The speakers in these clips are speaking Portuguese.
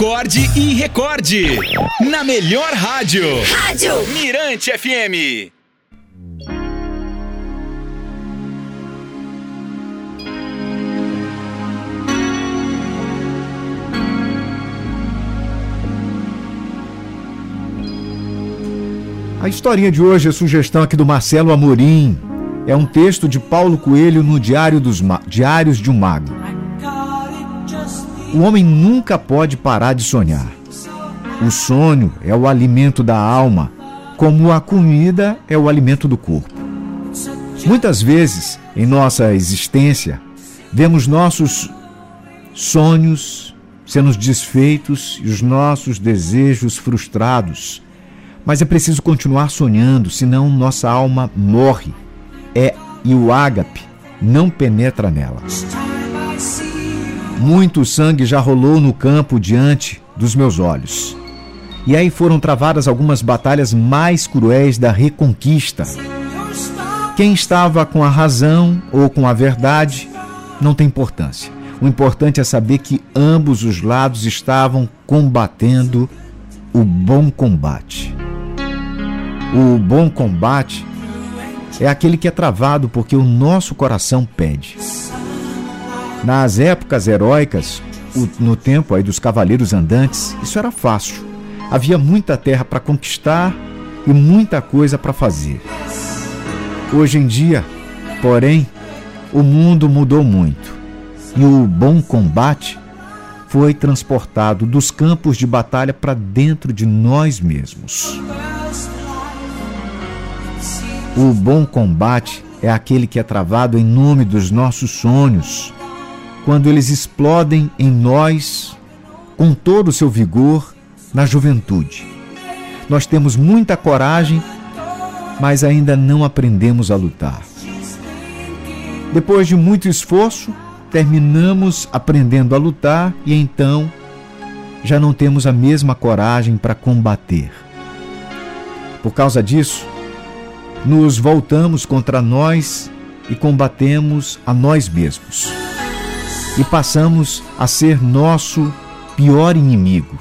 Acorde e recorde. Na melhor rádio. Rádio Mirante FM. A historinha de hoje é sugestão aqui do Marcelo Amorim. É um texto de Paulo Coelho no Diário dos Ma Diários de um Mago. O homem nunca pode parar de sonhar. O sonho é o alimento da alma, como a comida é o alimento do corpo. Muitas vezes, em nossa existência, vemos nossos sonhos sendo desfeitos e os nossos desejos frustrados mas é preciso continuar sonhando, senão nossa alma morre. É e o ágape não penetra nela. Muito sangue já rolou no campo diante dos meus olhos. E aí foram travadas algumas batalhas mais cruéis da reconquista. Quem estava com a razão ou com a verdade não tem importância. O importante é saber que ambos os lados estavam combatendo o bom combate. O bom combate é aquele que é travado porque o nosso coração pede. Nas épocas heróicas, no tempo aí dos cavaleiros andantes, isso era fácil. Havia muita terra para conquistar e muita coisa para fazer. Hoje em dia, porém, o mundo mudou muito e o bom combate foi transportado dos campos de batalha para dentro de nós mesmos. O bom combate é aquele que é travado em nome dos nossos sonhos, quando eles explodem em nós com todo o seu vigor na juventude. Nós temos muita coragem, mas ainda não aprendemos a lutar. Depois de muito esforço, terminamos aprendendo a lutar e então já não temos a mesma coragem para combater. Por causa disso, nos voltamos contra nós e combatemos a nós mesmos. E passamos a ser nosso pior inimigo.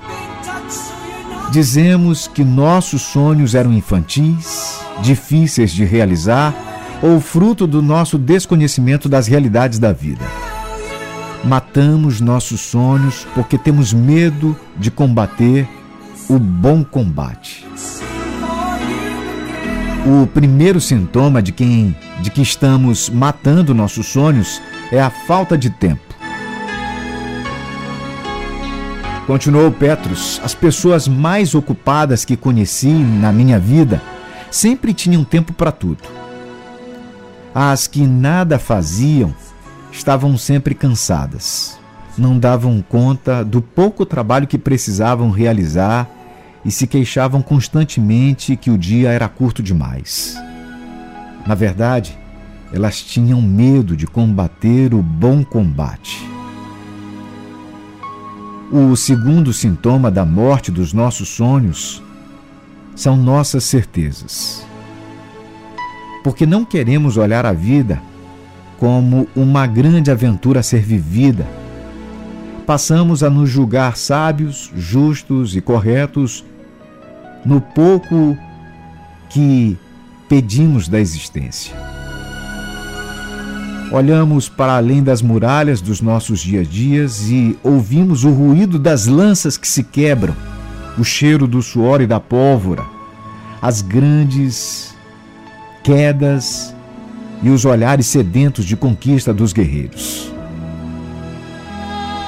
Dizemos que nossos sonhos eram infantis, difíceis de realizar ou fruto do nosso desconhecimento das realidades da vida. Matamos nossos sonhos porque temos medo de combater o bom combate. O primeiro sintoma de quem de que estamos matando nossos sonhos é a falta de tempo. Continuou Petrus, as pessoas mais ocupadas que conheci na minha vida sempre tinham tempo para tudo. As que nada faziam estavam sempre cansadas. Não davam conta do pouco trabalho que precisavam realizar e se queixavam constantemente que o dia era curto demais. Na verdade, elas tinham medo de combater o bom combate. O segundo sintoma da morte dos nossos sonhos são nossas certezas. Porque não queremos olhar a vida como uma grande aventura a ser vivida. Passamos a nos julgar sábios, justos e corretos no pouco que pedimos da existência. Olhamos para além das muralhas dos nossos dias a dias e ouvimos o ruído das lanças que se quebram, o cheiro do suor e da pólvora, as grandes quedas e os olhares sedentos de conquista dos guerreiros.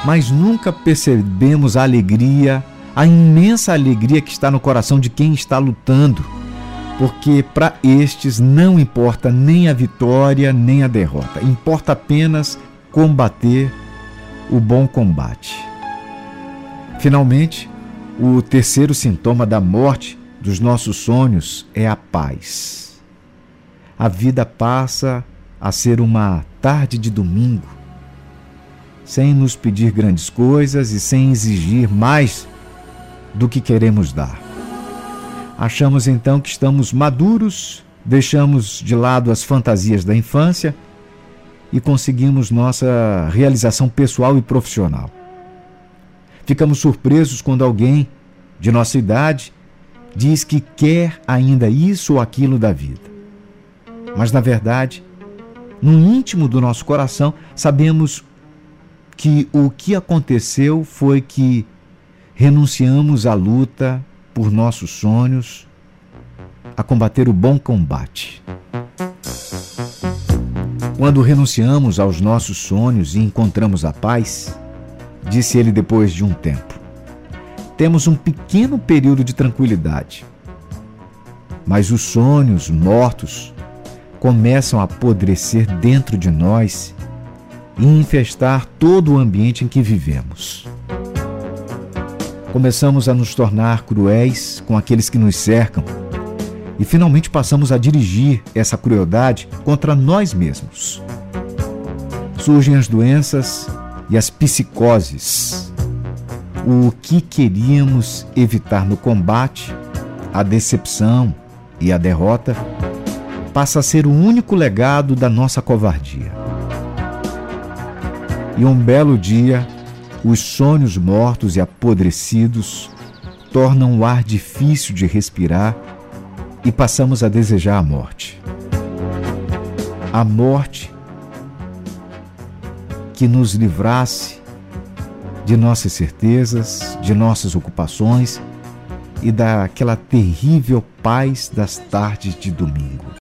Mas nunca percebemos a alegria a imensa alegria que está no coração de quem está lutando, porque para estes não importa nem a vitória nem a derrota, importa apenas combater o bom combate. Finalmente, o terceiro sintoma da morte dos nossos sonhos é a paz. A vida passa a ser uma tarde de domingo, sem nos pedir grandes coisas e sem exigir mais do que queremos dar. Achamos então que estamos maduros, deixamos de lado as fantasias da infância e conseguimos nossa realização pessoal e profissional. Ficamos surpresos quando alguém de nossa idade diz que quer ainda isso ou aquilo da vida. Mas, na verdade, no íntimo do nosso coração, sabemos que o que aconteceu foi que renunciamos à luta por nossos sonhos, a combater o bom combate. Quando renunciamos aos nossos sonhos e encontramos a paz, disse ele depois de um tempo, temos um pequeno período de tranquilidade. Mas os sonhos mortos começam a apodrecer dentro de nós e infestar todo o ambiente em que vivemos. Começamos a nos tornar cruéis com aqueles que nos cercam e finalmente passamos a dirigir essa crueldade contra nós mesmos. Surgem as doenças e as psicoses. O que queríamos evitar no combate, a decepção e a derrota, passa a ser o único legado da nossa covardia. E um belo dia, os sonhos mortos e apodrecidos tornam o ar difícil de respirar e passamos a desejar a morte. A morte que nos livrasse de nossas certezas, de nossas ocupações e daquela terrível paz das tardes de domingo.